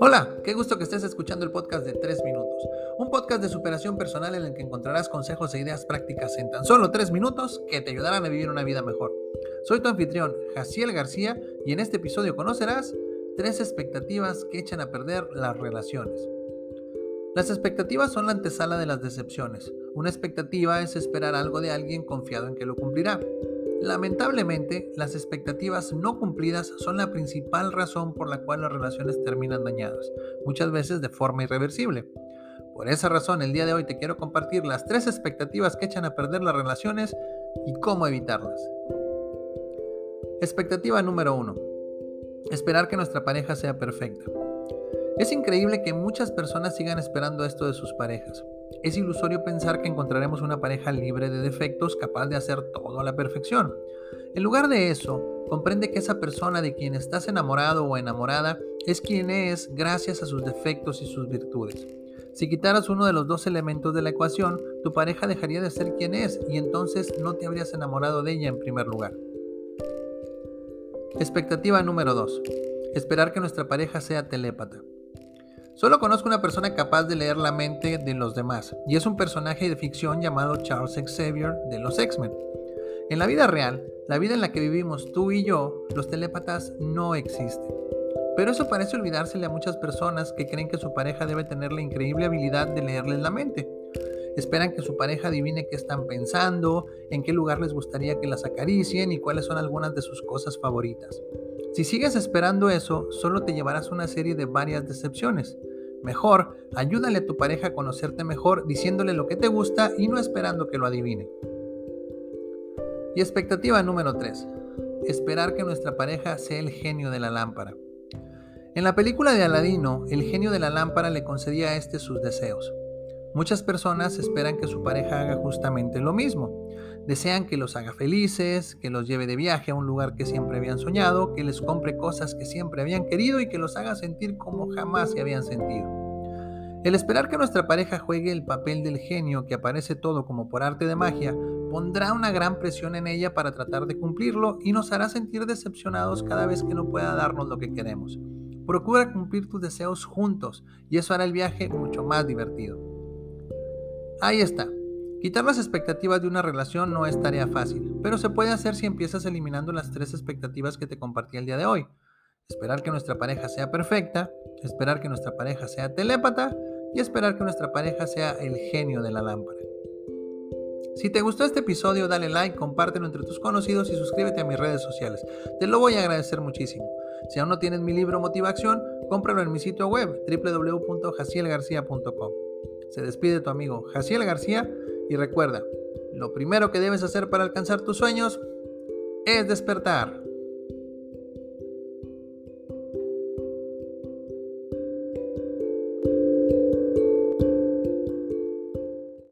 Hola, qué gusto que estés escuchando el podcast de 3 minutos, un podcast de superación personal en el que encontrarás consejos e ideas prácticas en tan solo 3 minutos que te ayudarán a vivir una vida mejor. Soy tu anfitrión, Jaciel García, y en este episodio conocerás tres expectativas que echan a perder las relaciones. Las expectativas son la antesala de las decepciones. Una expectativa es esperar algo de alguien confiado en que lo cumplirá. Lamentablemente, las expectativas no cumplidas son la principal razón por la cual las relaciones terminan dañadas, muchas veces de forma irreversible. Por esa razón, el día de hoy te quiero compartir las tres expectativas que echan a perder las relaciones y cómo evitarlas. Expectativa número 1. Esperar que nuestra pareja sea perfecta. Es increíble que muchas personas sigan esperando esto de sus parejas. Es ilusorio pensar que encontraremos una pareja libre de defectos capaz de hacer todo a la perfección. En lugar de eso, comprende que esa persona de quien estás enamorado o enamorada es quien es gracias a sus defectos y sus virtudes. Si quitaras uno de los dos elementos de la ecuación, tu pareja dejaría de ser quien es y entonces no te habrías enamorado de ella en primer lugar. Expectativa número 2. Esperar que nuestra pareja sea telépata. Solo conozco una persona capaz de leer la mente de los demás, y es un personaje de ficción llamado Charles Xavier de los X-Men. En la vida real, la vida en la que vivimos tú y yo, los telépatas no existen. Pero eso parece olvidársele a muchas personas que creen que su pareja debe tener la increíble habilidad de leerles la mente. Esperan que su pareja adivine qué están pensando, en qué lugar les gustaría que las acaricien y cuáles son algunas de sus cosas favoritas. Si sigues esperando eso, solo te llevarás una serie de varias decepciones. Mejor, ayúdale a tu pareja a conocerte mejor diciéndole lo que te gusta y no esperando que lo adivine. Y expectativa número 3. Esperar que nuestra pareja sea el genio de la lámpara. En la película de Aladino, el genio de la lámpara le concedía a este sus deseos. Muchas personas esperan que su pareja haga justamente lo mismo. Desean que los haga felices, que los lleve de viaje a un lugar que siempre habían soñado, que les compre cosas que siempre habían querido y que los haga sentir como jamás se habían sentido. El esperar que nuestra pareja juegue el papel del genio que aparece todo como por arte de magia pondrá una gran presión en ella para tratar de cumplirlo y nos hará sentir decepcionados cada vez que no pueda darnos lo que queremos. Procura cumplir tus deseos juntos y eso hará el viaje mucho más divertido. Ahí está. Quitar las expectativas de una relación no es tarea fácil, pero se puede hacer si empiezas eliminando las tres expectativas que te compartí el día de hoy. Esperar que nuestra pareja sea perfecta, esperar que nuestra pareja sea telépata y esperar que nuestra pareja sea el genio de la lámpara. Si te gustó este episodio, dale like, compártelo entre tus conocidos y suscríbete a mis redes sociales. Te lo voy a agradecer muchísimo. Si aún no tienes mi libro Motivación, cómpralo en mi sitio web www.jacielgarcia.com. Se despide tu amigo Jaciel García y recuerda, lo primero que debes hacer para alcanzar tus sueños es despertar.